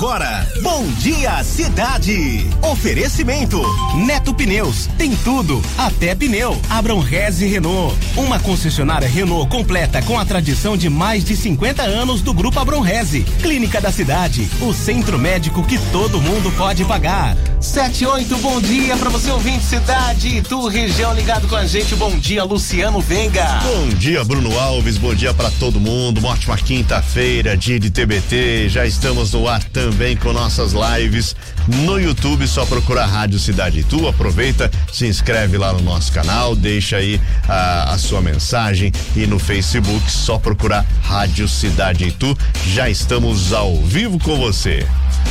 agora, Bom Dia Cidade. Oferecimento Neto Pneus, tem tudo, até pneu. Abram Reze Renault, uma concessionária Renault completa com a tradição de mais de 50 anos do Grupo Abram Reze. Clínica da Cidade, o centro médico que todo mundo pode pagar. 78, bom dia para você ouvinte cidade, tu região ligado com a gente. Bom dia, Luciano Venga. Bom dia, Bruno Alves. Bom dia para todo mundo. Uma ótima quinta-feira, dia de TBT. Já estamos no ar também com nossas lives no YouTube. Só procurar Rádio Cidade Tu. Aproveita, se inscreve lá no nosso canal, deixa aí a, a sua mensagem e no Facebook só procurar Rádio Cidade Tu. Já estamos ao vivo com você.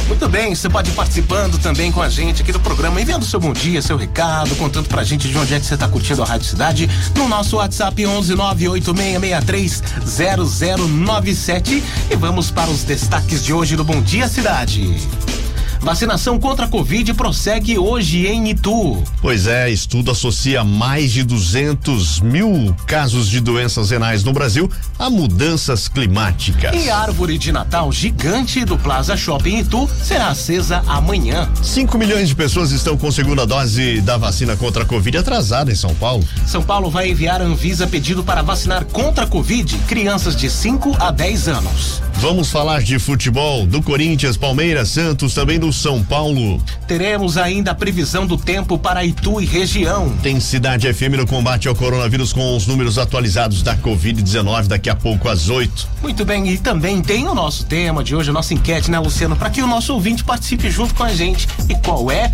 Muito bem, você pode ir participando também com a gente aqui do programa, enviando seu bom dia, seu recado, contando pra gente de onde é que você tá curtindo a Rádio Cidade no nosso WhatsApp 11 0097 e vamos para os destaques de hoje do Bom Dia Cidade. Vacinação contra a Covid prossegue hoje em Itu. Pois é, estudo associa mais de 200 mil casos de doenças renais no Brasil a mudanças climáticas. E a árvore de Natal gigante do Plaza Shopping Itu será acesa amanhã. 5 milhões de pessoas estão com segunda dose da vacina contra a Covid atrasada em São Paulo. São Paulo vai enviar a Anvisa pedido para vacinar contra a Covid crianças de 5 a 10 anos. Vamos falar de futebol, do Corinthians, Palmeiras, Santos, também do São Paulo. Teremos ainda a previsão do tempo para Itu e região. Tem Cidade FM no combate ao coronavírus com os números atualizados da Covid-19 daqui a pouco às 8. Muito bem, e também tem o nosso tema de hoje, a nossa enquete, né, Luciano? Para que o nosso ouvinte participe junto com a gente. E qual é?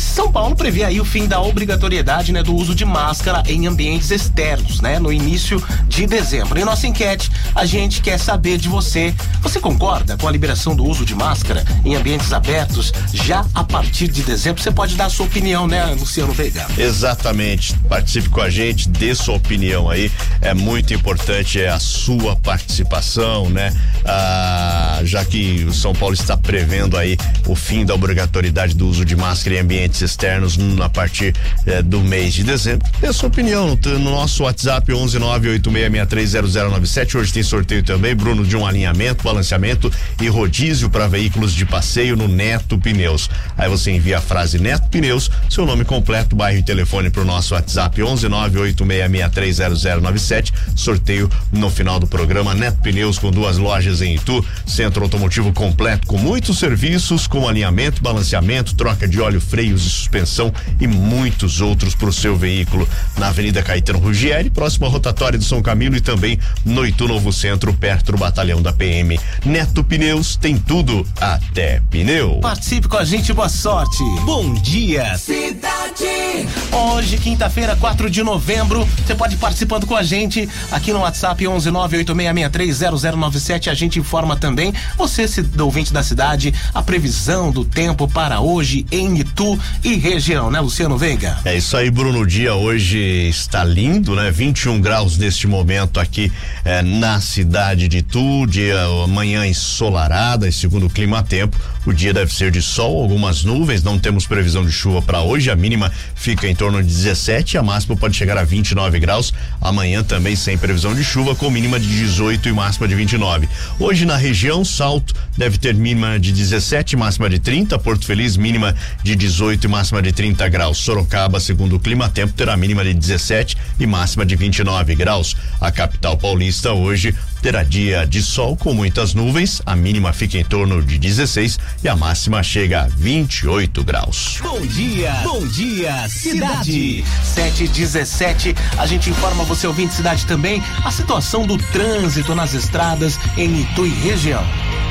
São Paulo prevê aí o fim da obrigatoriedade, né, do uso de máscara em ambientes externos, né, no início de dezembro. Em nossa enquete, a gente quer saber de você. Você concorda com a liberação do uso de máscara em ambientes abertos já a partir de dezembro? Você pode dar a sua opinião, né, Luciano Veiga? Exatamente. Participe com a gente, dê sua opinião aí. É muito importante é a sua participação, né? Ah, já que o São Paulo está prevendo aí o fim da obrigatoriedade do uso de máscara em ambientes externos a partir eh, do mês de dezembro. Dê sua opinião no, no nosso WhatsApp 11986630097. Hoje tem sorteio também, Bruno, de um alinhamento, balanceamento e rodízio para veículos de passeio no Neto Pneus. Aí você envia a frase Neto Pneus, seu nome completo, bairro e telefone para o nosso WhatsApp 11986630097. Sorteio no final do programa Neto Pneus com duas lojas em Itu, centro automotivo completo com muitos serviços como alinhamento, balanceamento, troca de óleo, freios e suspensão e muitos outros para o seu veículo na Avenida Caetano Ruggieri, próxima rotatória do São Camilo e também no Itu Novo Centro, perto do batalhão da PM. Neto Pneus tem tudo, até pneu. Participe com a gente, boa sorte. Bom dia, Cidade. Hoje, quinta-feira, 4 de novembro, você pode ir participando com a gente aqui no WhatsApp 11986630097. A gente informa também você, ouvinte da cidade, a previsão do tempo para hoje em Itu e região, né, Luciano Veiga? É isso aí, Bruno. O dia hoje está lindo, né? 21 graus neste momento aqui eh, na cidade de Itu. Dia amanhã ensolarada, segundo o clima tempo, o dia deve ser de sol, algumas nuvens. Não temos previsão de chuva para hoje. A mínima fica em torno de 17, a máxima pode chegar a 29 graus. Amanhã também sem previsão de chuva, com mínima de 18 e máxima de 29. Hoje na região, Salto deve ter mínima de 17, máxima de 30. Porto Feliz, mínima de 18 e máxima de 30 graus. Sorocaba, segundo o clima tempo, terá mínima de 17 e máxima de 29 graus. A capital paulista hoje terá dia de sol com muitas nuvens, a mínima fica em torno de 16 e a máxima chega a 28 graus. Bom dia, bom dia, cidade. 7 17 a gente informa você ouvinte cidade também a situação do trânsito nas estradas em Itu e região.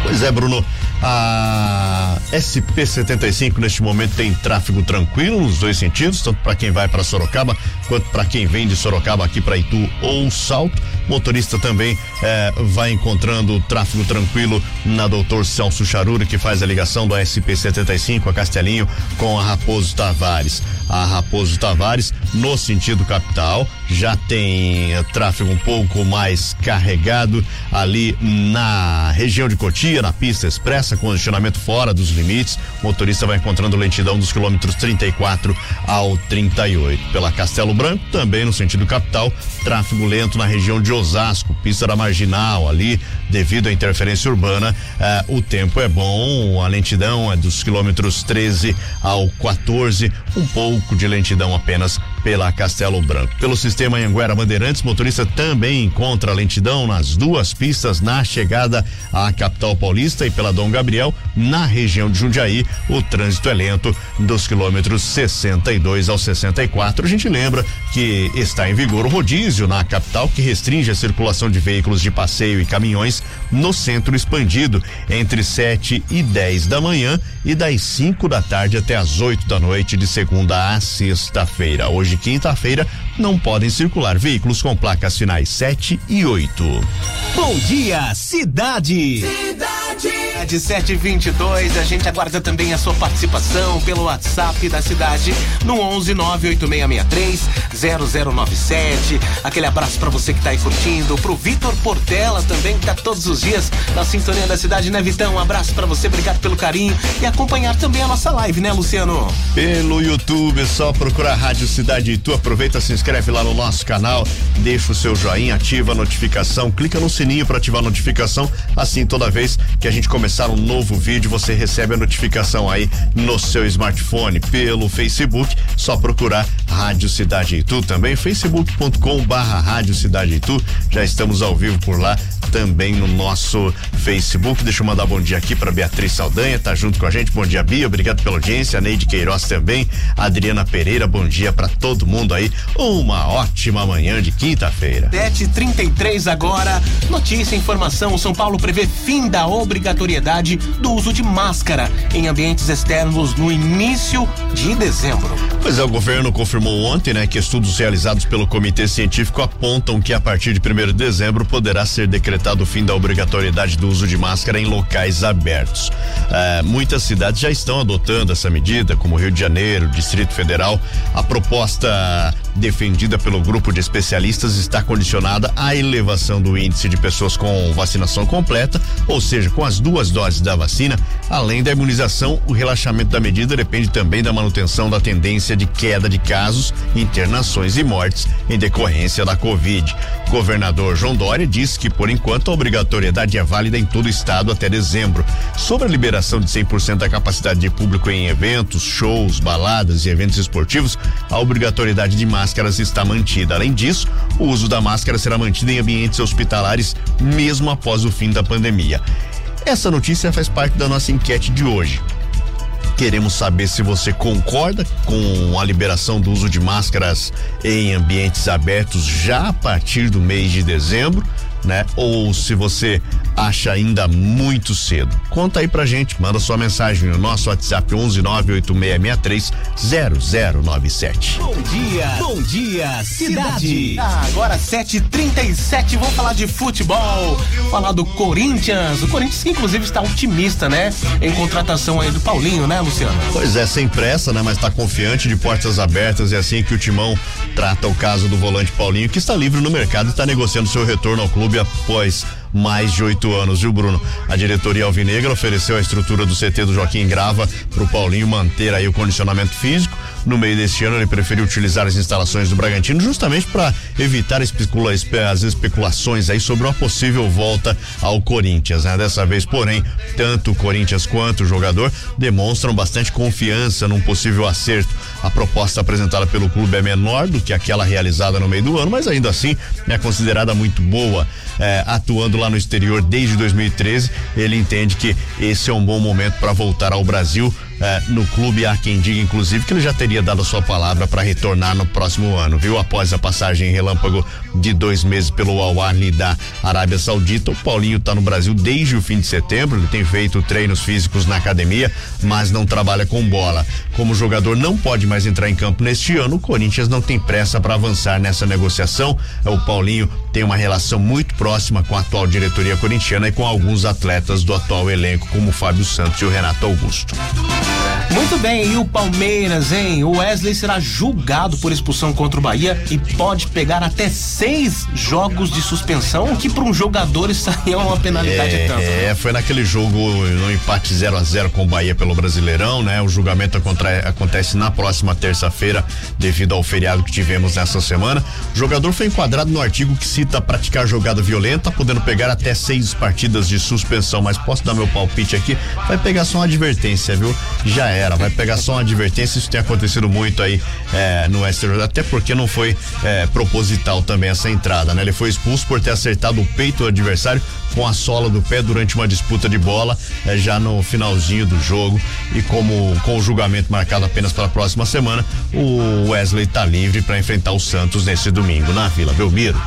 Pois é, Bruno. A SP-75 neste momento tem tráfego tranquilo nos dois sentidos, tanto para quem vai para Sorocaba quanto para quem vem de Sorocaba aqui para Itu ou Salto. Motorista também eh, vai encontrando tráfego tranquilo na Doutor Celso Charuri, que faz a ligação do SP-75 a Castelinho com a Raposo Tavares. A Raposo Tavares, no sentido capital, já tem eh, tráfego um pouco mais carregado ali na região de Cotia, na pista expressa, condicionamento fora dos limites. O motorista vai encontrando lentidão dos quilômetros 34 ao 38. Pela Castelo Branco, também no sentido capital, tráfego lento na região de Osasco, pista da Marginal, ali devido à interferência urbana, eh, o tempo é bom, a lentidão é dos quilômetros 13 ao 14, um pouco de lentidão apenas pela Castelo Branco. Pelo sistema Anguera Bandeirantes, motorista também encontra lentidão nas duas pistas na chegada à capital paulista e pela Dom Gabriel, na região de Jundiaí, o trânsito é lento dos quilômetros 62 ao 64. A gente lembra que está em vigor o rodízio na capital que restringe a circulação de veículos de passeio e caminhões no centro expandido entre 7 e 10 da manhã e das 5 da tarde até as 8 da noite de segunda a sexta-feira. Hoje, quinta-feira, não podem circular veículos com placas finais 7 e 8. Bom dia, cidade. Cidade. De 722, a gente aguarda também a sua participação pelo WhatsApp da cidade no 11 98663 0097. Aquele abraço para você que tá aí curtindo, pro Vitor Portela também que tá todos os dias na sintonia da cidade, né, Vitão? Um abraço para você, obrigado pelo carinho e acompanhar também a nossa live, né, Luciano? Pelo YouTube, só procurar Rádio Cidade Tu, aproveita, se inscreve lá no nosso canal, deixa o seu joinha, ativa a notificação, clica no sininho para ativar a notificação, assim toda vez que a gente começar um novo vídeo, você recebe a notificação aí no seu smartphone. Pelo Facebook, só procurar Rádio Cidade Itu também, facebook.com barra Rádio Cidade Itu. Já estamos ao vivo por lá, também no nosso Facebook. Deixa eu mandar bom dia aqui para Beatriz Saldanha, tá junto com a gente. Bom dia, Bia. Obrigado pela audiência. Neide Queiroz também. Adriana Pereira, bom dia para todo mundo aí. Uma ótima manhã de quinta-feira. 7:33 agora. Notícia, informação. São Paulo prevê fim da obrigatoriedade do uso de máscara em ambientes externos no início de dezembro. Pois é, o governo confirmou ontem, né, que estudos realizados pelo Comitê Científico apontam que a partir de 1 de dezembro poderá ser decretado o fim da obrigatoriedade do uso de máscara em locais abertos. É, muitas cidades já estão adotando essa medida, como Rio de Janeiro, Distrito Federal. A proposta defendida pelo grupo de especialistas está condicionada à elevação do índice de pessoas com vacinação completa, ou seja, com as duas doses da vacina. Além da imunização, o relaxamento da medida depende também da manutenção da tendência de queda de casos, internações e mortes em decorrência da Covid. Governador João Dória disse que, por enquanto, a obrigatoriedade é válida em todo o estado até dezembro. Sobre a liberação de 100% da capacidade de público em eventos, shows, baladas e eventos esportivos, a obrigatoriedade de máscaras está mantida. Além disso, o uso da máscara será mantido em ambientes hospitalares mesmo após o fim da pandemia. Essa notícia faz parte da nossa enquete de hoje. Queremos saber se você concorda com a liberação do uso de máscaras em ambientes abertos já a partir do mês de dezembro, né? Ou se você acha ainda muito cedo. Conta aí pra gente, manda sua mensagem no nosso WhatsApp 11986630097. Bom dia, bom dia, cidade. Ah, agora 7:37, vamos falar de futebol, falar do Corinthians. O Corinthians que inclusive está otimista, né, em contratação aí do Paulinho, né, Luciano? Pois é, sem pressa, né, mas tá confiante de portas abertas e assim que o Timão trata o caso do volante Paulinho, que está livre no mercado e está negociando seu retorno ao clube após mais de oito anos, viu, Bruno? A diretoria Alvinegra ofereceu a estrutura do CT do Joaquim Grava para o Paulinho manter aí o condicionamento físico. No meio deste ano, ele preferiu utilizar as instalações do Bragantino justamente para evitar especula, as especulações aí sobre uma possível volta ao Corinthians. Né? Dessa vez, porém, tanto o Corinthians quanto o jogador demonstram bastante confiança num possível acerto. A proposta apresentada pelo clube é menor do que aquela realizada no meio do ano, mas ainda assim é considerada muito boa. É, atuando lá no exterior desde 2013, ele entende que esse é um bom momento para voltar ao Brasil é, no clube. Há quem diga, inclusive, que ele já teria dado a sua palavra para retornar no próximo ano, viu? Após a passagem em relâmpago de dois meses pelo Al Ahly da Arábia Saudita, o Paulinho está no Brasil desde o fim de setembro. Ele tem feito treinos físicos na academia, mas não trabalha com bola. Como o jogador não pode mais entrar em campo neste ano, o Corinthians não tem pressa para avançar nessa negociação. O Paulinho tem uma relação muito próxima com a atual diretoria corintiana e com alguns atletas do atual elenco, como o Fábio Santos e o Renato Augusto. Muito bem, e o Palmeiras, hein? O Wesley será julgado por expulsão contra o Bahia e pode pegar até seis jogos de suspensão, o que para um jogador isso aí é uma penalidade é, tanto. É, foi naquele jogo no empate 0 a 0 com o Bahia pelo Brasileirão, né? O julgamento acontece na próxima terça-feira, devido ao feriado que tivemos nessa semana. O jogador foi enquadrado no artigo que cita praticar jogada violenta, podendo pegar até seis partidas de suspensão. Mas posso dar meu palpite aqui? Vai pegar só uma advertência, viu? Já era, vai pegar só uma advertência. Isso tem acontecido muito aí é, no Westeros, até porque não foi é, proposital também essa entrada, né? Ele foi expulso por ter acertado o peito do adversário com a sola do pé durante uma disputa de bola, é, já no finalzinho do jogo. E como com o julgamento marcado apenas para a próxima semana, o Wesley está livre para enfrentar o Santos nesse domingo na Vila Belmiro.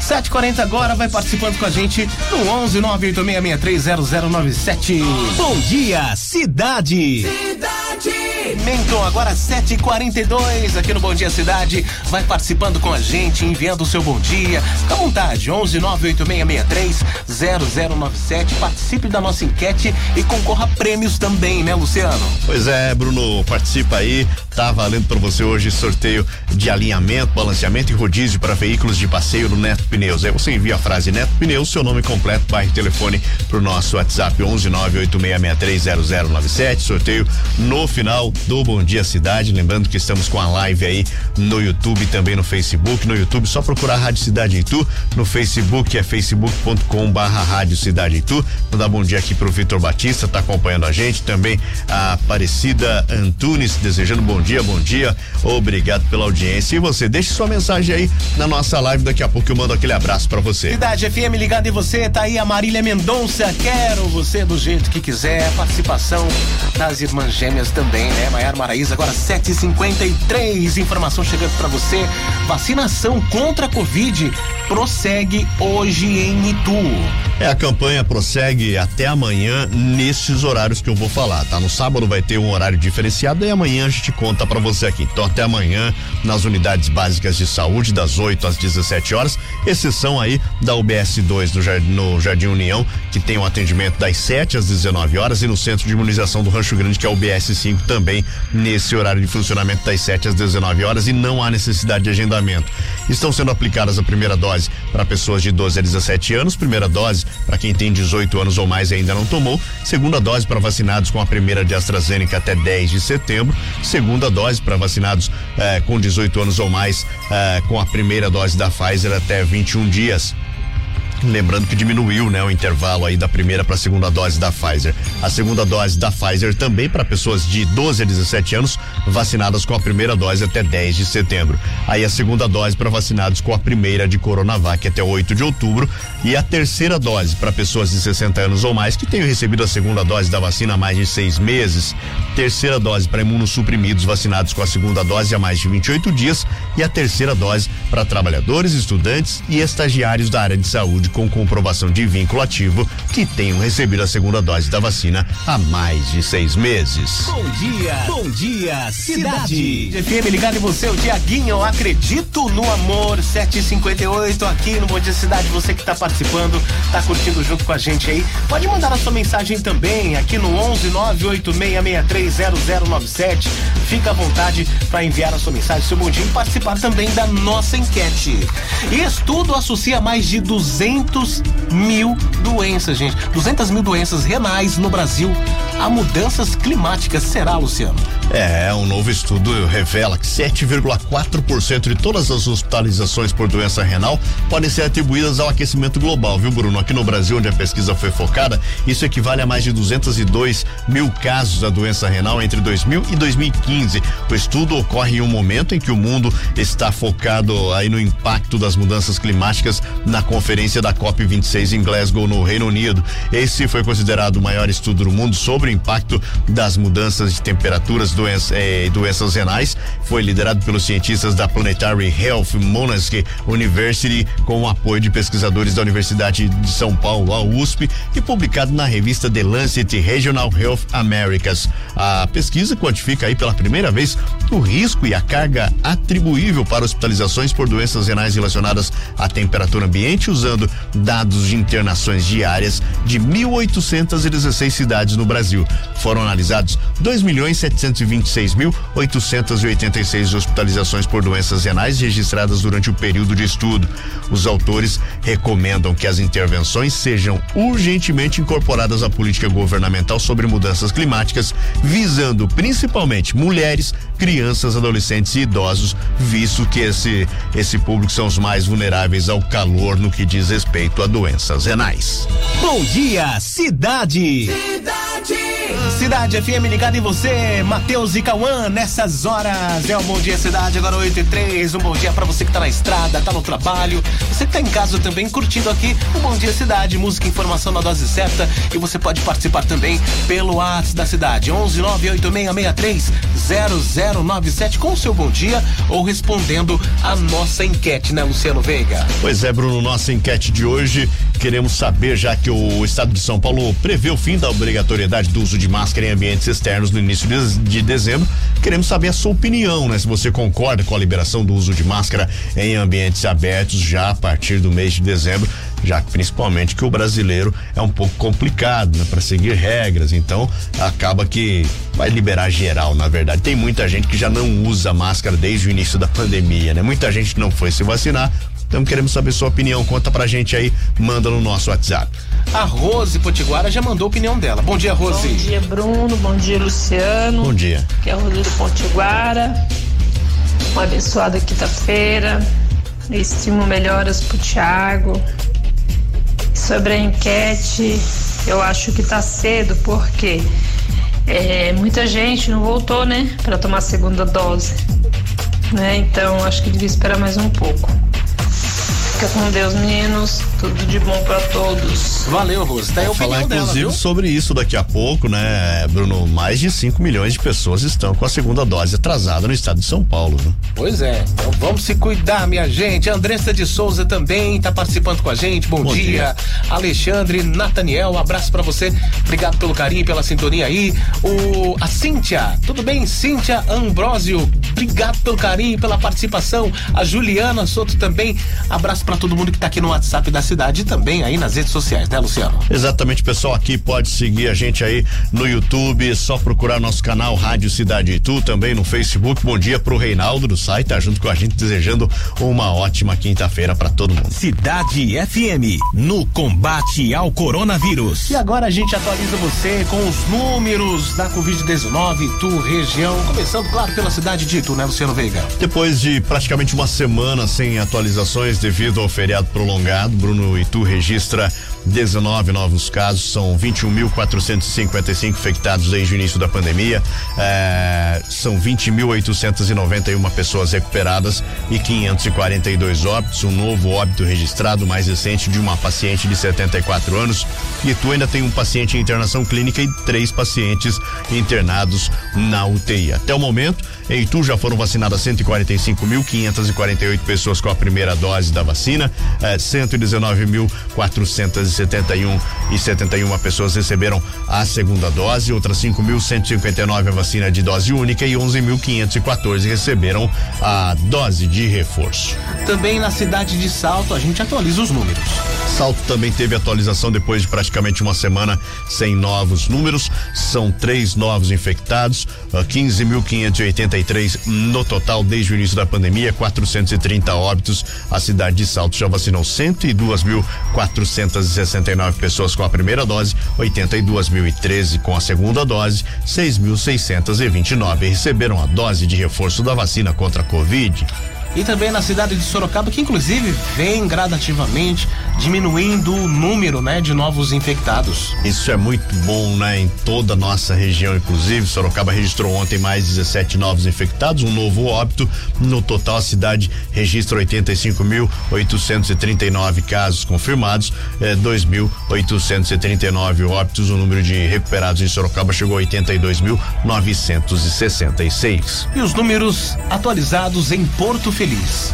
7h40 agora, vai participando com a gente no 11 986630097. Bom dia, cidade. Cidade. Menton, agora 7h42 aqui no Bom Dia Cidade. Vai participando com a gente, enviando o seu bom dia. Fica à vontade, 11 0097. Participe da nossa enquete e concorra a prêmios também, né, Luciano? Pois é, Bruno, participa aí. Tá valendo para você hoje sorteio de alinhamento, balanceamento e rodízio para veículos de passeio no Neto Pneus. Aí você envia a frase Neto Pneus, seu nome completo, bairro e telefone pro nosso WhatsApp 11 986630097. Sorteio no final do Bom Dia Cidade. Lembrando que estamos com a live aí no YouTube também no Facebook. No YouTube, só procurar Rádio Cidade Itu. No Facebook é facebook.com barra Rádio Cidade Itu. Vou dar bom dia aqui pro Vitor Batista, tá acompanhando a gente. Também a Aparecida Antunes, desejando bom dia, bom dia. Obrigado pela audiência. E você, deixe sua mensagem aí na nossa live. Daqui a pouco eu mando aquele abraço para você. Cidade FM ligado em você, tá aí a Marília Mendonça. Quero você do jeito que quiser. Participação das irmãs gêmeas também, né? Maiara Maraíza, agora 7h53. Informação chegando para você. Vacinação contra a Covid prossegue hoje em Itu. É, a campanha prossegue até amanhã nesses horários que eu vou falar, tá? No sábado vai ter um horário diferenciado e amanhã a gente conta para você aqui. Então até amanhã nas unidades básicas de saúde das 8 às 17 horas, exceção aí da UBS 2 no Jardim, no Jardim União, que tem um atendimento das 7 às 19 horas e no centro de imunização do Rancho Grande, que é o UBS 5 também nesse horário de funcionamento das 7 às 19 horas e não há necessidade de agendamento. Estão sendo aplicadas a primeira dose para pessoas de 12 a 17 anos, primeira dose para quem tem 18 anos ou mais e ainda não tomou, segunda dose para vacinados com a primeira de AstraZeneca até 10 de setembro, segunda dose para vacinados eh, com 18 anos ou mais eh, com a primeira dose da Pfizer até 21 dias. Lembrando que diminuiu, né, o intervalo aí da primeira para a segunda dose da Pfizer. A segunda dose da Pfizer também para pessoas de 12 a 17 anos vacinadas com a primeira dose até 10 de setembro. Aí a segunda dose para vacinados com a primeira de Coronavac até 8 de outubro e a terceira dose para pessoas de 60 anos ou mais que tenham recebido a segunda dose da vacina há mais de seis meses. Terceira dose para imunossuprimidos vacinados com a segunda dose há mais de 28 dias e a terceira dose para trabalhadores, estudantes e estagiários da área de saúde com comprovação de vínculo ativo que tenham recebido a segunda dose da vacina há mais de seis meses. Bom dia, bom dia, cidade. FM ligado em você, o Tiaguinho, acredito no amor, 758 aqui no Bom Dia Cidade, você que tá participando, tá curtindo junto com a gente aí, pode mandar a sua mensagem também aqui no 11 986630097. Fica à vontade para enviar a sua mensagem, seu bom dia e participar também da nossa enquete. E estudo associa mais de 200 mil doenças, gente. 200 mil doenças renais no Brasil a mudanças climáticas. Será, Luciano? É, um novo estudo revela que 7,4% de todas as hospitalizações por doença renal podem ser atribuídas ao aquecimento global, viu, Bruno? Aqui no Brasil, onde a pesquisa foi focada, isso equivale a mais de 202 mil casos da doença renal entre 2000 e 2015. O estudo ocorre em um momento em que o mundo está focado aí no impacto das mudanças climáticas na conferência da COP26 em Glasgow, no Reino Unido. Esse foi considerado o maior estudo do mundo sobre o impacto das mudanças de temperaturas doenças, eh, doenças renais, foi liderado pelos cientistas da Planetary Health Monask University, com o apoio de pesquisadores da Universidade de São Paulo, a USP, e publicado na revista The Lancet Regional Health Americas. A pesquisa quantifica aí pela primeira vez o risco e a carga atribuível para hospitalizações por doenças renais relacionadas à temperatura ambiente, usando dados de internações diárias de 1.816 cidades no Brasil. Foram analisados 2 milhões 700 126.886 hospitalizações por doenças renais registradas durante o período de estudo. Os autores recomendam que as intervenções sejam urgentemente incorporadas à política governamental sobre mudanças climáticas, visando principalmente mulheres, crianças, adolescentes e idosos, visto que esse, esse público são os mais vulneráveis ao calor no que diz respeito a doenças renais. Bom dia, cidade! Cidade! Cidade FM ligada em você, Matheus e Cauã, nessas horas. É um bom dia, cidade, agora 8 e 3. Um bom dia para você que tá na estrada, tá no trabalho. Você que tá em casa também curtindo aqui um bom dia, cidade. Música, informação na dose certa. E você pode participar também pelo WhatsApp da cidade: 11 98663 0097 com o seu bom dia ou respondendo a nossa enquete, né, Luciano Veiga? Pois é, Bruno, nossa enquete de hoje. Queremos saber, já que o estado de São Paulo prevê o fim da obrigatoriedade do uso de máscara em ambientes externos no início de, de dezembro, queremos saber a sua opinião, né? Se você concorda com a liberação do uso de máscara em ambientes abertos já a partir do mês de dezembro, já que principalmente que o brasileiro é um pouco complicado, né, para seguir regras, então acaba que vai liberar geral, na verdade. Tem muita gente que já não usa máscara desde o início da pandemia, né? Muita gente não foi se vacinar, então queremos saber sua opinião. Conta pra gente aí, manda no nosso WhatsApp. A Rose Potiguara já mandou a opinião dela. Bom dia, Rose. Bom dia, Bruno. Bom dia, Luciano. Bom dia. Que é o Rodrigo Potiguara. Uma abençoada quinta-feira. Estimo melhoras pro Thiago. Sobre a enquete, eu acho que tá cedo, porque é, muita gente não voltou, né, para tomar a segunda dose. Né? Então, acho que devia esperar mais um pouco. Fica com Deus, meninos. Tudo de bom para todos. Valeu, Rose. Daí Vou falar inclusive dela, sobre isso daqui a pouco, né, Bruno? Mais de 5 milhões de pessoas estão com a segunda dose atrasada no estado de São Paulo. Né? Pois é. Então vamos se cuidar, minha gente. A Andressa de Souza também está participando com a gente. Bom, Bom dia. dia. Alexandre, Nathaniel, um abraço para você. Obrigado pelo carinho, pela sintonia aí. O a Cíntia, tudo bem? Cíntia Ambrosio, obrigado pelo carinho, pela participação. A Juliana Soto também. Abraço para todo mundo que tá aqui no WhatsApp da cidade e também aí nas redes sociais, né, Luciano? Exatamente, pessoal. Aqui pode seguir a gente aí no YouTube, só procurar nosso canal Rádio Cidade Itu, também no Facebook. Bom dia pro Reinaldo do site, tá junto com a gente, desejando uma ótima quinta-feira para todo mundo. Cidade FM, no combate ao coronavírus. E agora a gente atualiza você com os números da Covid-19, Itu, região, começando, claro, pela cidade de Itu, né, Luciano Veiga? Depois de praticamente uma semana sem atualizações devido ao feriado prolongado, Bruno Itu registra 19 novos casos, são 21.455 infectados desde o início da pandemia, é, são 20.891 pessoas recuperadas e 542 óbitos. Um novo óbito registrado, mais recente, de uma paciente de 74 anos. E tu ainda tem um paciente em internação clínica e três pacientes internados na UTI. Até o momento, em Itu já foram vacinadas 145.548 pessoas com a primeira dose da vacina, eh, 119.471 e 71 pessoas receberam a segunda dose, outras 5.159 a vacina de dose única e 11.514 receberam a dose de reforço. Também na cidade de Salto a gente atualiza os números. Salto também teve atualização depois de praticamente uma semana sem novos números. São três novos infectados, uh, 15.583 no total desde o início da pandemia, 430 óbitos. A cidade de Salto já vacinou 102.469 pessoas com a primeira dose, 82.013 com a segunda dose, 6.629 receberam a dose de reforço da vacina contra a Covid e também na cidade de Sorocaba, que inclusive vem gradativamente diminuindo o número, né, de novos infectados. Isso é muito bom, né, em toda a nossa região, inclusive. Sorocaba registrou ontem mais 17 novos infectados, um novo óbito. No total, a cidade registra 85.839 casos confirmados, eh, 2.839 óbitos. O número de recuperados em Sorocaba chegou a 82.966. E os números atualizados em Porto Feliz.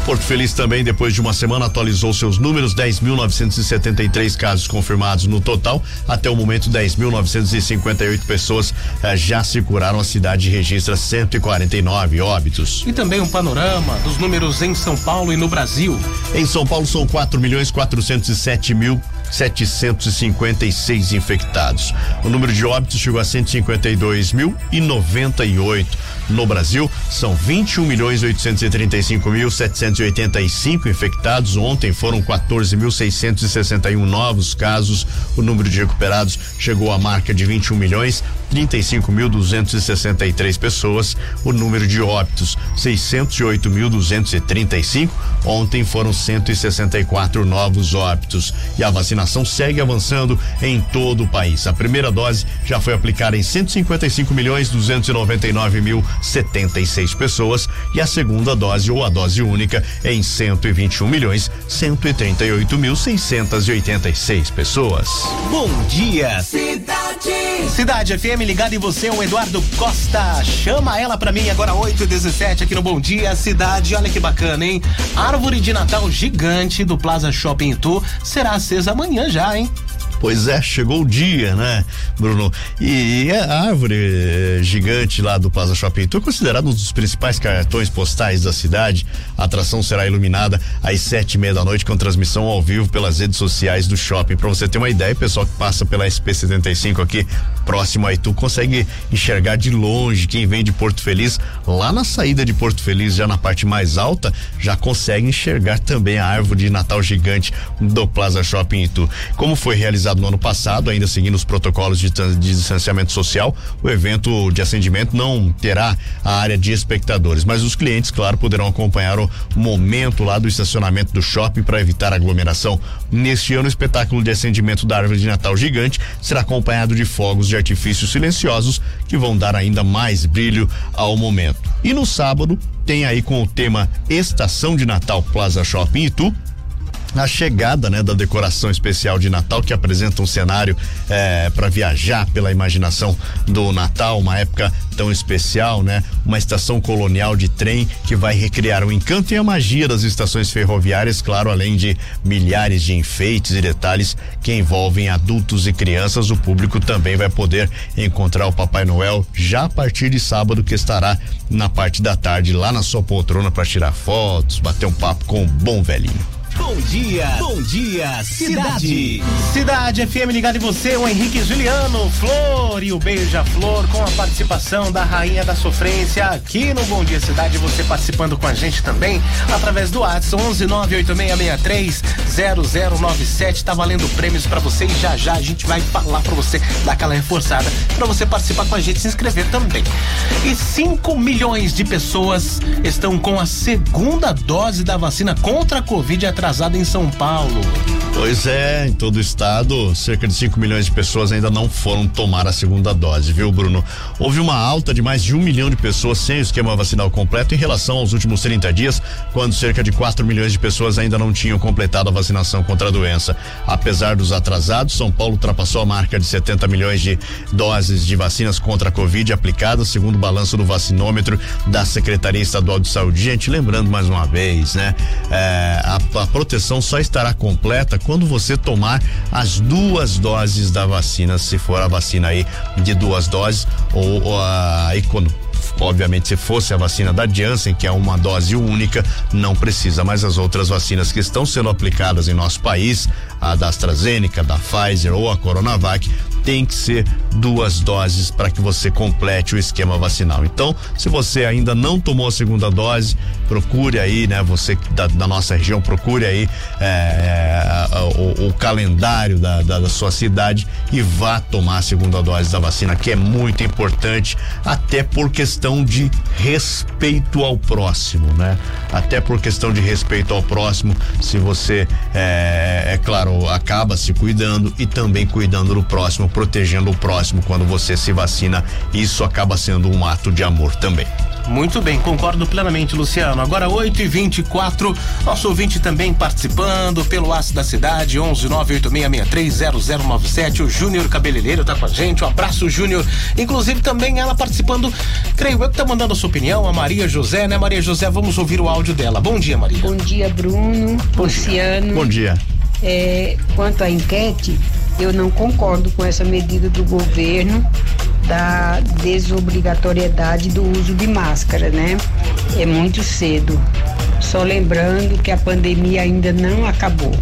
Porto Feliz também, depois de uma semana, atualizou seus números: 10.973 casos confirmados no total. Até o momento, 10.958 pessoas eh, já se curaram. A cidade registra 149 óbitos. E também um panorama dos números em São Paulo e no Brasil. Em São Paulo são 4 milhões 407 mil 756 infectados. O número de óbitos chegou a 152 mil e 98. No Brasil, são 21 milhões 835 mil 785 infectados. Ontem foram 14.661 novos casos. O número de recuperados chegou à marca de 21 milhões 35.263 pessoas. O número de óbitos 608.235. Ontem foram 164 novos óbitos. E a vacinação segue avançando em todo o país. A primeira dose já foi aplicada em 155 milhões 299 mil 76 pessoas e a segunda dose ou a dose única em 121 milhões 138 mil 686 pessoas. Bom dia, Cidade. Cidade FM ligado em você, o Eduardo Costa. Chama ela pra mim agora 8 e 17 aqui no Bom Dia Cidade. Olha que bacana, hein? Árvore de Natal gigante do Plaza Shopping Itu será acesa amanhã já, hein? Pois é, chegou o dia, né, Bruno? E, a árvore eh, gigante lá do Plaza Shopping Tour, considerado um dos principais cartões postais da cidade. A atração será iluminada às sete e meia da noite com transmissão ao vivo pelas redes sociais do shopping. Para você ter uma ideia, pessoal que passa pela SP75 aqui próximo a Itu consegue enxergar de longe quem vem de Porto Feliz, lá na saída de Porto Feliz, já na parte mais alta, já consegue enxergar também a árvore de Natal gigante do Plaza Shopping Itu. Como foi realizado no ano passado, ainda seguindo os protocolos de, de distanciamento social, o evento de acendimento não terá a área de espectadores, mas os clientes, claro, poderão acompanhar o momento lá do estacionamento do shopping para evitar aglomeração. Neste ano, o espetáculo de acendimento da árvore de Natal gigante será acompanhado de fogos de artifícios silenciosos que vão dar ainda mais brilho ao momento. E no sábado tem aí com o tema Estação de Natal Plaza Shopping Itu a chegada né, da decoração especial de Natal que apresenta um cenário eh, para viajar pela imaginação do Natal, uma época tão especial, né? Uma estação colonial de trem que vai recriar o encanto e a magia das estações ferroviárias, claro, além de milhares de enfeites e detalhes que envolvem adultos e crianças. O público também vai poder encontrar o Papai Noel já a partir de sábado, que estará na parte da tarde lá na sua poltrona para tirar fotos, bater um papo com o bom velhinho. Bom dia, bom dia, cidade. Cidade FM ligado em você, o Henrique Juliano, Flor e o Beija-Flor com a participação da Rainha da Sofrência aqui no Bom Dia Cidade. Você participando com a gente também através do WhatsApp 11 0097. Tá valendo prêmios para você e já já a gente vai falar para você, dar aquela reforçada para você participar com a gente, se inscrever também. E 5 milhões de pessoas estão com a segunda dose da vacina contra a Covid atrasada em São Paulo. Pois é, em todo o estado, cerca de 5 milhões de pessoas ainda não foram tomar a segunda dose, viu, Bruno? Houve uma alta de mais de um milhão de pessoas sem o esquema vacinal completo em relação aos últimos 30 dias, quando cerca de 4 milhões de pessoas ainda não tinham completado a vacinação contra a doença. Apesar dos atrasados, São Paulo ultrapassou a marca de 70 milhões de doses de vacinas contra a Covid aplicadas, segundo o balanço do vacinômetro da Secretaria Estadual de Saúde. Gente, lembrando mais uma vez, né? É, a, a proteção só estará completa quando você tomar as duas doses da vacina, se for a vacina aí de duas doses ou, ou aí quando Obviamente, se fosse a vacina da Janssen, que é uma dose única, não precisa, mas as outras vacinas que estão sendo aplicadas em nosso país, a da AstraZeneca, da Pfizer ou a Coronavac, tem que ser duas doses para que você complete o esquema vacinal. Então, se você ainda não tomou a segunda dose, procure aí, né? Você da, da nossa região, procure aí é, o, o, calendário da, da, da, sua cidade e vá tomar a segunda dose da vacina, que é muito importante, até por questão de respeito ao próximo, né? Até por questão de respeito ao próximo, se você, é, é claro, acaba se cuidando e também cuidando do próximo protegendo o próximo quando você se vacina. Isso acaba sendo um ato de amor também. Muito bem, concordo plenamente, Luciano. Agora 8 e 24 nosso ouvinte também participando pelo Aço da Cidade, 11 986630097. O Júnior Cabeleireiro tá com a gente. Um abraço, Júnior. Inclusive também ela participando, creio eu que tá mandando a sua opinião, a Maria José, né, Maria José? Vamos ouvir o áudio dela. Bom dia, Maria. Bom dia, Bruno, Bom Luciano. Dia. Bom dia. É, quanto à enquete, eu não concordo com essa medida do governo da desobrigatoriedade do uso de máscara, né? É muito cedo. Só lembrando que a pandemia ainda não acabou.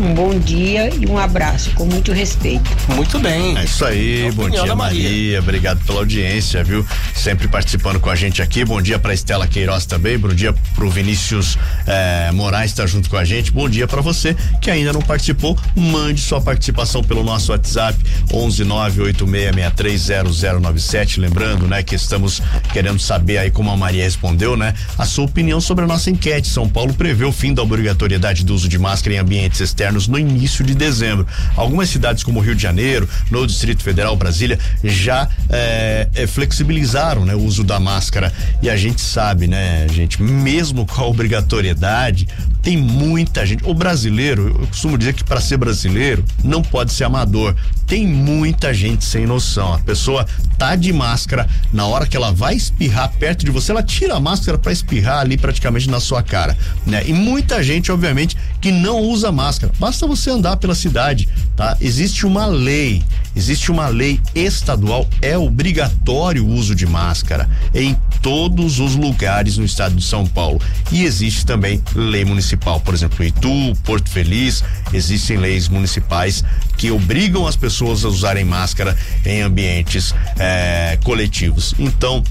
Um bom dia e um abraço, com muito respeito. Muito bem. É isso aí, é bom dia, Maria. Maria. Obrigado pela audiência, viu? Sempre participando com a gente aqui. Bom dia pra Estela Queiroz também. Bom dia pro Vinícius eh, Moraes, tá junto com a gente. Bom dia para você que ainda não participou. Mande sua participação pelo nosso WhatsApp 11986630097. Lembrando, né, que estamos querendo saber aí como a Maria respondeu, né? A sua opinião sobre a nossa enquete. São Paulo prevê o fim da obrigatoriedade do uso de máscara em ambientes externos externos no início de dezembro. Algumas cidades como Rio de Janeiro, no Distrito Federal, Brasília, já é, é, flexibilizaram né, o uso da máscara. E a gente sabe, né, gente, mesmo com a obrigatoriedade, tem muita gente. O brasileiro, eu costumo dizer que para ser brasileiro não pode ser amador. Tem muita gente sem noção. A pessoa tá de máscara, na hora que ela vai espirrar perto de você, ela tira a máscara para espirrar ali praticamente na sua cara, né? E muita gente, obviamente, que não usa máscara. Basta você andar pela cidade, tá? Existe uma lei, existe uma lei estadual, é obrigatório o uso de máscara em todos os lugares no estado de São Paulo. E existe também lei municipal, por exemplo, Itu, Porto Feliz, existem leis municipais que obrigam as pessoas a usarem máscara em ambientes eh, coletivos. Então,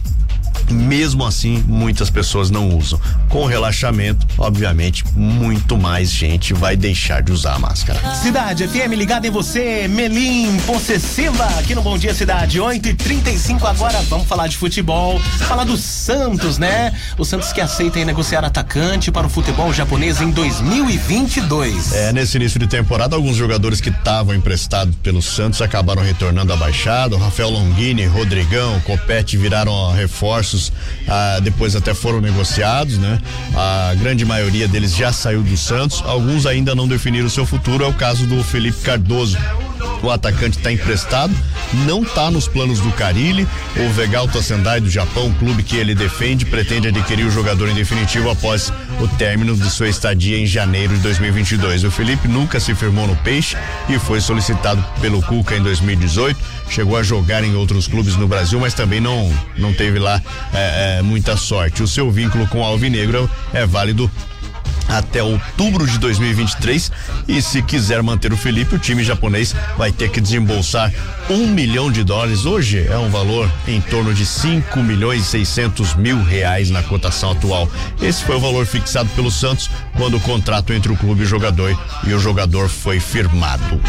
mesmo assim, muitas pessoas não usam. Com relaxamento, obviamente, muito mais gente vai deixar de usar a máscara. Cidade FM ligada em você, Melim, possessiva, aqui no Bom Dia Cidade, 8 e 35 agora. Vamos falar de futebol, falar do Santos, né? O Santos que aceita negociar atacante para o futebol japonês em 2022. É, nesse início de temporada, alguns jogadores que estavam emprestados pelo Santos acabaram retornando à baixada. O Rafael Longini, Rodrigão, Copete viraram reforços ah, depois até foram negociados, né? A grande maioria deles já saiu do Santos, alguns ainda não definiram o seu futuro, é o caso do Felipe Cardoso. O atacante está emprestado, não está nos planos do Carilli. O Vegalto Sendai do Japão, clube que ele defende, pretende adquirir o jogador em definitivo após o término de sua estadia em janeiro de 2022. O Felipe nunca se firmou no Peixe e foi solicitado pelo Cuca em 2018. Chegou a jogar em outros clubes no Brasil, mas também não não teve lá é, é, muita sorte. O seu vínculo com o Alvinegro é válido até outubro de 2023. E se quiser manter o Felipe, o time japonês vai ter que desembolsar um milhão de dólares. Hoje é um valor em torno de 5 milhões e 600 mil reais na cotação atual. Esse foi o valor fixado pelo Santos quando o contrato entre o clube e o jogador e o jogador foi firmado.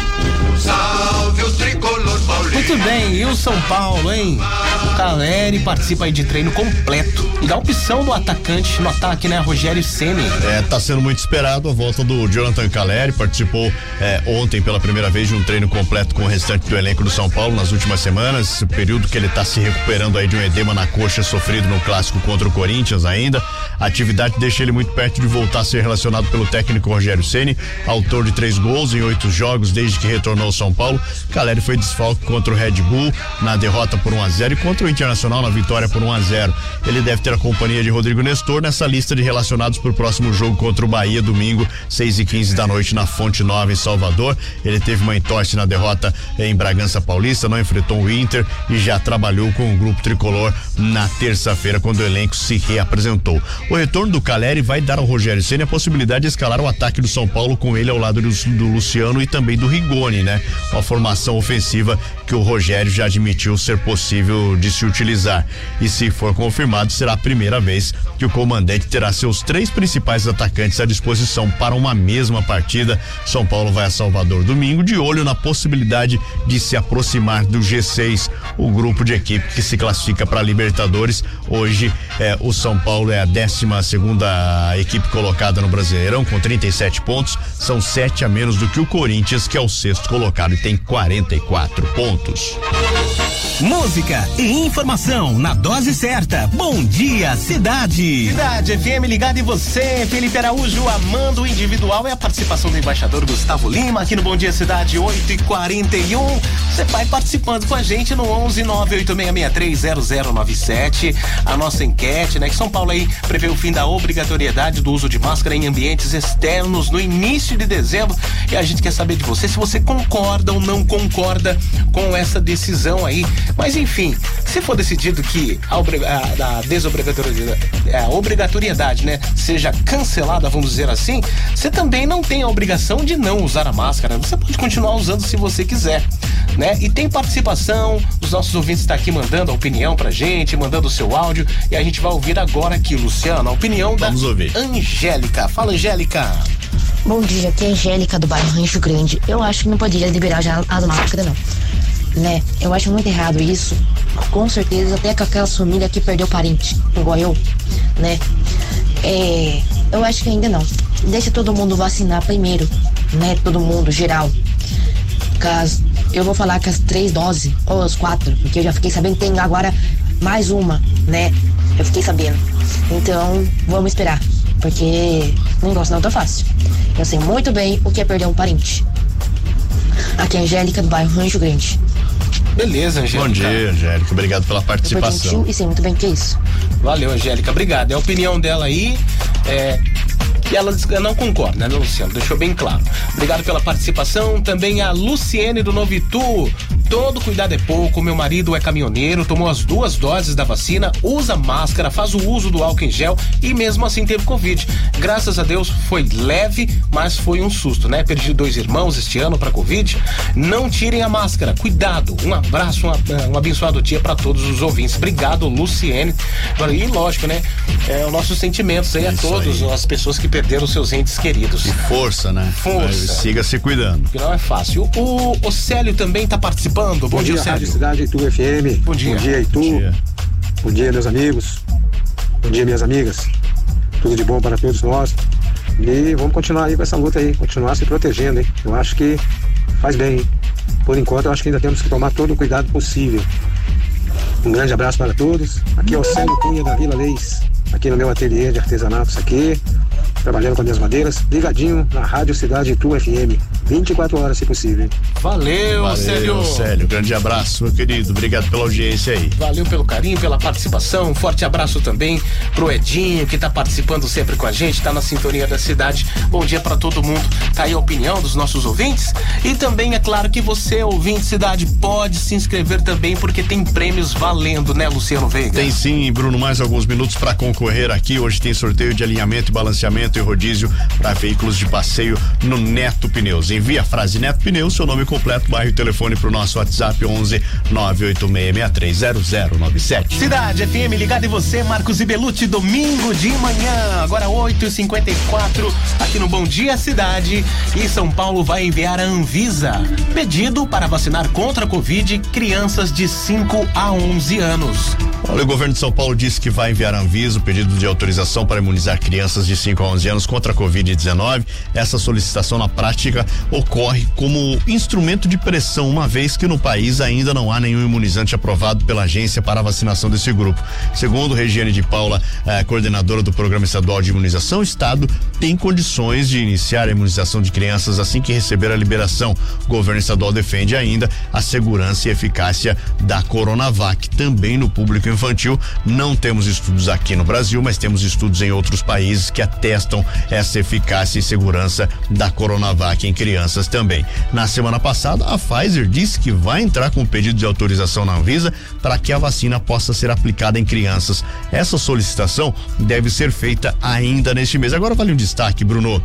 Muito bem, e o São Paulo, hein? O Caleri participa aí de treino completo e dá opção do atacante no ataque, né? Rogério Ceni. É, tá sendo muito esperado a volta do Jonathan Caleri, participou é, ontem pela primeira vez de um treino completo com o restante do elenco do São Paulo nas últimas semanas, período que ele está se recuperando aí de um edema na coxa sofrido no clássico contra o Corinthians ainda. A atividade deixa ele muito perto de voltar a ser relacionado pelo técnico Rogério Ceni, autor de três gols em oito jogos desde que retornou ao São Paulo. Caleri foi desfalque contra o Red Bull na derrota por 1 a 0 e contra o Internacional na vitória por 1 a 0. Ele deve ter a companhia de Rodrigo Nestor nessa lista de relacionados para o próximo jogo contra o Bahia, domingo, 6 e 15 da noite, na Fonte Nova, em Salvador. Ele teve uma entorse na derrota em Bragança Paulista, não enfrentou o Inter e já trabalhou com o grupo tricolor na terça-feira, quando o elenco se reapresentou. O retorno do Caleri vai dar ao Rogério Senna a possibilidade de escalar o ataque do São Paulo com ele ao lado do, do Luciano e também do Rigoni, né? Uma formação ofensiva que o Rogério já admitiu ser possível de se utilizar. E se for confirmado, será a primeira vez que o comandante terá seus três principais atacantes à disposição para uma mesma partida. São Paulo vai a Salvador domingo, de olho na possibilidade de se aproximar do G6, o grupo de equipe que se classifica para Libertadores. Hoje, é, o São Paulo é a 12 segunda equipe colocada no Brasileirão, com 37 pontos. São sete a menos do que o Corinthians, que é o sexto colocado e tem 44 pontos assuntos. Música e informação na dose certa. Bom dia, cidade. Cidade FM ligado em você. Felipe Araújo amando o individual é a participação do embaixador Gustavo Lima aqui no Bom Dia Cidade 8 e 41. Você vai participando com a gente no 11 986630097. A nossa enquete, né? Que São Paulo aí prevê o fim da obrigatoriedade do uso de máscara em ambientes externos no início de dezembro. E a gente quer saber de você se você concorda ou não concorda com essa decisão aí. Mas enfim, se for decidido que a, a, a desobrigatoriedade, a obrigatoriedade, né, seja cancelada, vamos dizer assim, você também não tem a obrigação de não usar a máscara. Você pode continuar usando se você quiser, né? E tem participação, os nossos ouvintes estão tá aqui mandando a opinião pra gente, mandando o seu áudio, e a gente vai ouvir agora aqui, Luciano, a opinião vamos da ouvir. Angélica. Fala, Angélica. Bom dia, aqui é a Angélica do bairro Rancho Grande. Eu acho que não poderia liberar já a máscara, não né? Eu acho muito errado isso. Com certeza, até com aquela família que perdeu parente, igual eu, né? É, eu acho que ainda não. Deixa todo mundo vacinar primeiro, né? Todo mundo, geral. Caso, eu vou falar que as três doses, ou as quatro, porque eu já fiquei sabendo que tem agora mais uma, né? Eu fiquei sabendo. Então, vamos esperar. Porque o negócio não tá fácil. Eu sei muito bem o que é perder um parente. Aqui é a Angélica do bairro Rancho Grande. Beleza, Angélica. Bom dia, Angélica. Obrigado pela participação. E sei muito bem que é isso. Valeu, Angélica. Obrigado. É a opinião dela aí. É, e ela não concorda, né, Luciano? Deixou bem claro. Obrigado pela participação. Também a Luciene do Novitu. Todo cuidado é pouco. Meu marido é caminhoneiro, tomou as duas doses da vacina, usa máscara, faz o uso do álcool em gel e mesmo assim teve Covid. Graças a Deus foi leve, mas foi um susto, né? Perdi dois irmãos este ano para Covid. Não tirem a máscara. Cuidado. Um abraço, um, um abençoado dia para todos os ouvintes. Obrigado, Luciene. E lógico, né? É, os nossos sentimentos aí Isso a todos, aí. as pessoas que perderam seus entes queridos. E força, né? Força. Mas siga se cuidando. Não é fácil. O, o Célio também está participando. Bom, Bom dia, dia Célio. Rádio Cidade Itu FM. Bom dia. Bom dia, Itu. Bom dia. Bom dia, meus amigos. Bom dia, minhas amigas. Tudo de bom para todos nós. E vamos continuar aí com essa luta aí, continuar se protegendo, hein? Eu acho que faz bem, hein? Por enquanto, eu acho que ainda temos que tomar todo o cuidado possível. Um grande abraço para todos. Aqui é o Célio Cunha da Vila Leis, aqui no meu ateliê de artesanatos aqui trabalhando com as minhas madeiras, ligadinho na Rádio Cidade Tu FM. 24 horas, se possível. Valeu, Valeu Célio. Célio, grande abraço, meu querido. Obrigado pela audiência aí. Valeu pelo carinho, pela participação. Um forte abraço também pro Edinho, que tá participando sempre com a gente, tá na sintonia da cidade. Bom dia para todo mundo. Tá aí a opinião dos nossos ouvintes. E também é claro que você, ouvinte cidade, pode se inscrever também, porque tem prêmios valendo, né, Luciano Veiga? Tem sim, Bruno, mais alguns minutos para concorrer aqui. Hoje tem sorteio de alinhamento e balanceamento e rodízio para veículos de passeio no Neto Pneus. Envie a frase Neto Pneus, seu nome completo, bairro e telefone para o nosso WhatsApp 11 986630097. Cidade FM ligado em você, Marcos Belucci, domingo de manhã, agora 8h54, aqui no Bom Dia Cidade. E São Paulo vai enviar a Anvisa pedido para vacinar contra a Covid crianças de 5 a 11 anos. Olha, o governo de São Paulo disse que vai enviar à Anvisa o pedido de autorização para imunizar crianças de 5 a 11 anos contra a Covid-19. Essa solicitação na prática ocorre como instrumento de pressão, uma vez que no país ainda não há nenhum imunizante aprovado pela agência para a vacinação desse grupo. Segundo Regiane de Paula, eh, coordenadora do Programa Estadual de Imunização, o Estado tem condições de iniciar a imunização de crianças assim que receber a liberação. O governo estadual defende ainda a segurança e eficácia da Coronavac também no público infantil. Não temos estudos aqui no Brasil, mas temos estudos em outros países que atestam essa eficácia e segurança da Coronavac em crianças também. Na semana passada, a Pfizer disse que vai entrar com um pedido de autorização na Anvisa para que a vacina possa ser aplicada em crianças. Essa solicitação deve ser feita ainda neste mês. Agora vale um destaque, Bruno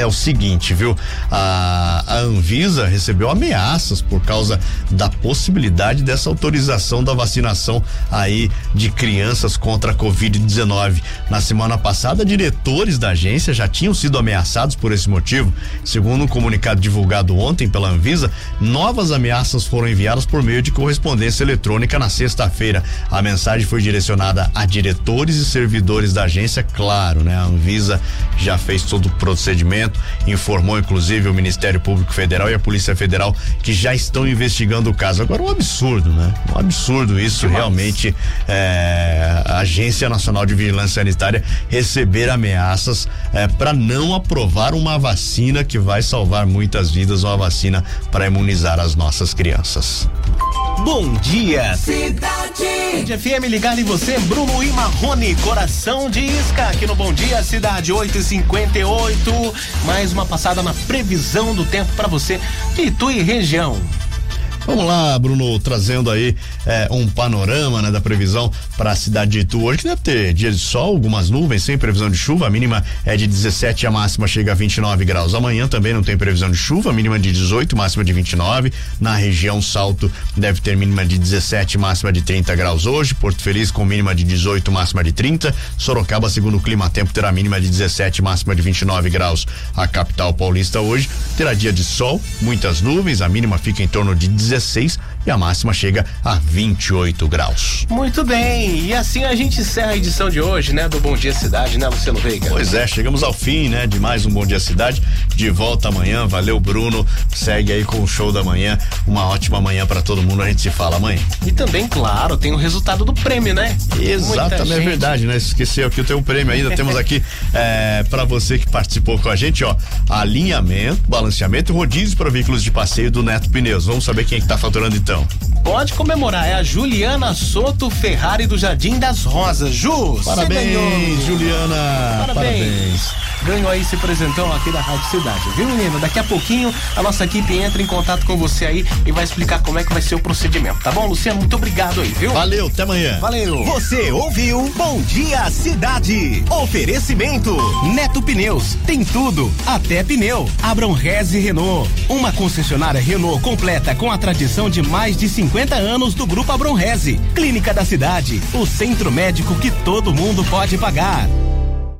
é o seguinte, viu? A, a, Anvisa recebeu ameaças por causa da possibilidade dessa autorização da vacinação aí de crianças contra a Covid-19. Na semana passada, diretores da agência já tinham sido ameaçados por esse motivo. Segundo um comunicado divulgado ontem pela Anvisa, novas ameaças foram enviadas por meio de correspondência eletrônica na sexta-feira. A mensagem foi direcionada a diretores e servidores da agência, claro, né? A Anvisa já fez todo o procedimento informou inclusive o Ministério Público Federal e a Polícia Federal que já estão investigando o caso. Agora, um absurdo, né? Um absurdo isso, Demais. realmente. É, a Agência Nacional de Vigilância Sanitária receber ameaças é, para não aprovar uma vacina que vai salvar muitas vidas, uma vacina para imunizar as nossas crianças. Bom dia, cidade. FM ligado em você, Bruno e Marrone, coração de isca aqui no Bom Dia Cidade 8 e 58 Mais uma passada na previsão do tempo para você de Itu e região. Vamos lá, Bruno, trazendo aí é, um panorama né, da previsão para a cidade de Itu. Hoje que deve ter dia de sol, algumas nuvens, sem previsão de chuva. A mínima é de 17 a máxima chega a 29 graus. Amanhã também não tem previsão de chuva, mínima de 18, máxima de 29. Na região Salto deve ter mínima de 17, máxima de 30 graus hoje. Porto Feliz com mínima de 18, máxima de 30. Sorocaba, segundo o clima tempo, terá mínima de 17, máxima de 29 graus. A capital paulista hoje terá dia de sol, muitas nuvens, a mínima fica em torno de 17 16 e a máxima chega a 28 graus. Muito bem, e assim a gente encerra a edição de hoje, né, do Bom Dia Cidade, né, Luciano Veiga? Pois é, chegamos ao fim, né, de mais um Bom Dia Cidade. De volta amanhã, valeu Bruno. Segue aí com o show da manhã. Uma ótima manhã para todo mundo, a gente se fala amanhã. E também, claro, tem o resultado do prêmio, né? Exatamente, é verdade, né? Esqueceu aqui o teu prêmio ainda. Temos aqui é, para você que participou com a gente, ó, alinhamento, balanceamento e rodízio para veículos de passeio do Neto Pneus. Vamos saber quem é que tá faturando então. Pode comemorar, é a Juliana Soto Ferrari do Jardim das Rosas. Ju, parabéns, Juliana. Parabéns. parabéns ganhou aí esse presentão aqui da Rádio Cidade, viu, menino? Daqui a pouquinho a nossa equipe entra em contato com você aí e vai explicar como é que vai ser o procedimento, tá bom, Luciano? Muito obrigado aí, viu? Valeu, até amanhã. Valeu. Você ouviu Bom Dia Cidade. Oferecimento Neto Pneus, tem tudo, até pneu. Abram Reze Renault, uma concessionária Renault completa com a tradição de mais de 50 anos do Grupo Abram Reze. Clínica da Cidade, o centro médico que todo mundo pode pagar.